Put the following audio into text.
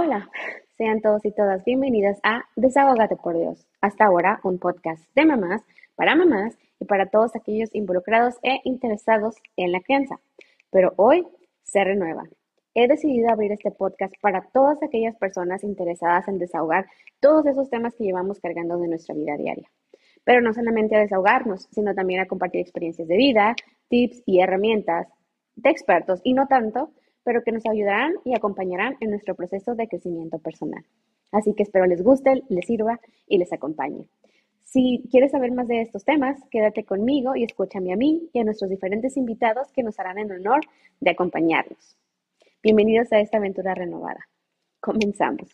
Hola, sean todos y todas bienvenidas a Desahógate por Dios. Hasta ahora, un podcast de mamás, para mamás y para todos aquellos involucrados e interesados en la crianza. Pero hoy se renueva. He decidido abrir este podcast para todas aquellas personas interesadas en desahogar todos esos temas que llevamos cargando de nuestra vida diaria. Pero no solamente a desahogarnos, sino también a compartir experiencias de vida, tips y herramientas de expertos y no tanto pero que nos ayudarán y acompañarán en nuestro proceso de crecimiento personal. Así que espero les guste, les sirva y les acompañe. Si quieres saber más de estos temas, quédate conmigo y escúchame a mí y a nuestros diferentes invitados que nos harán el honor de acompañarnos. Bienvenidos a esta aventura renovada. Comenzamos.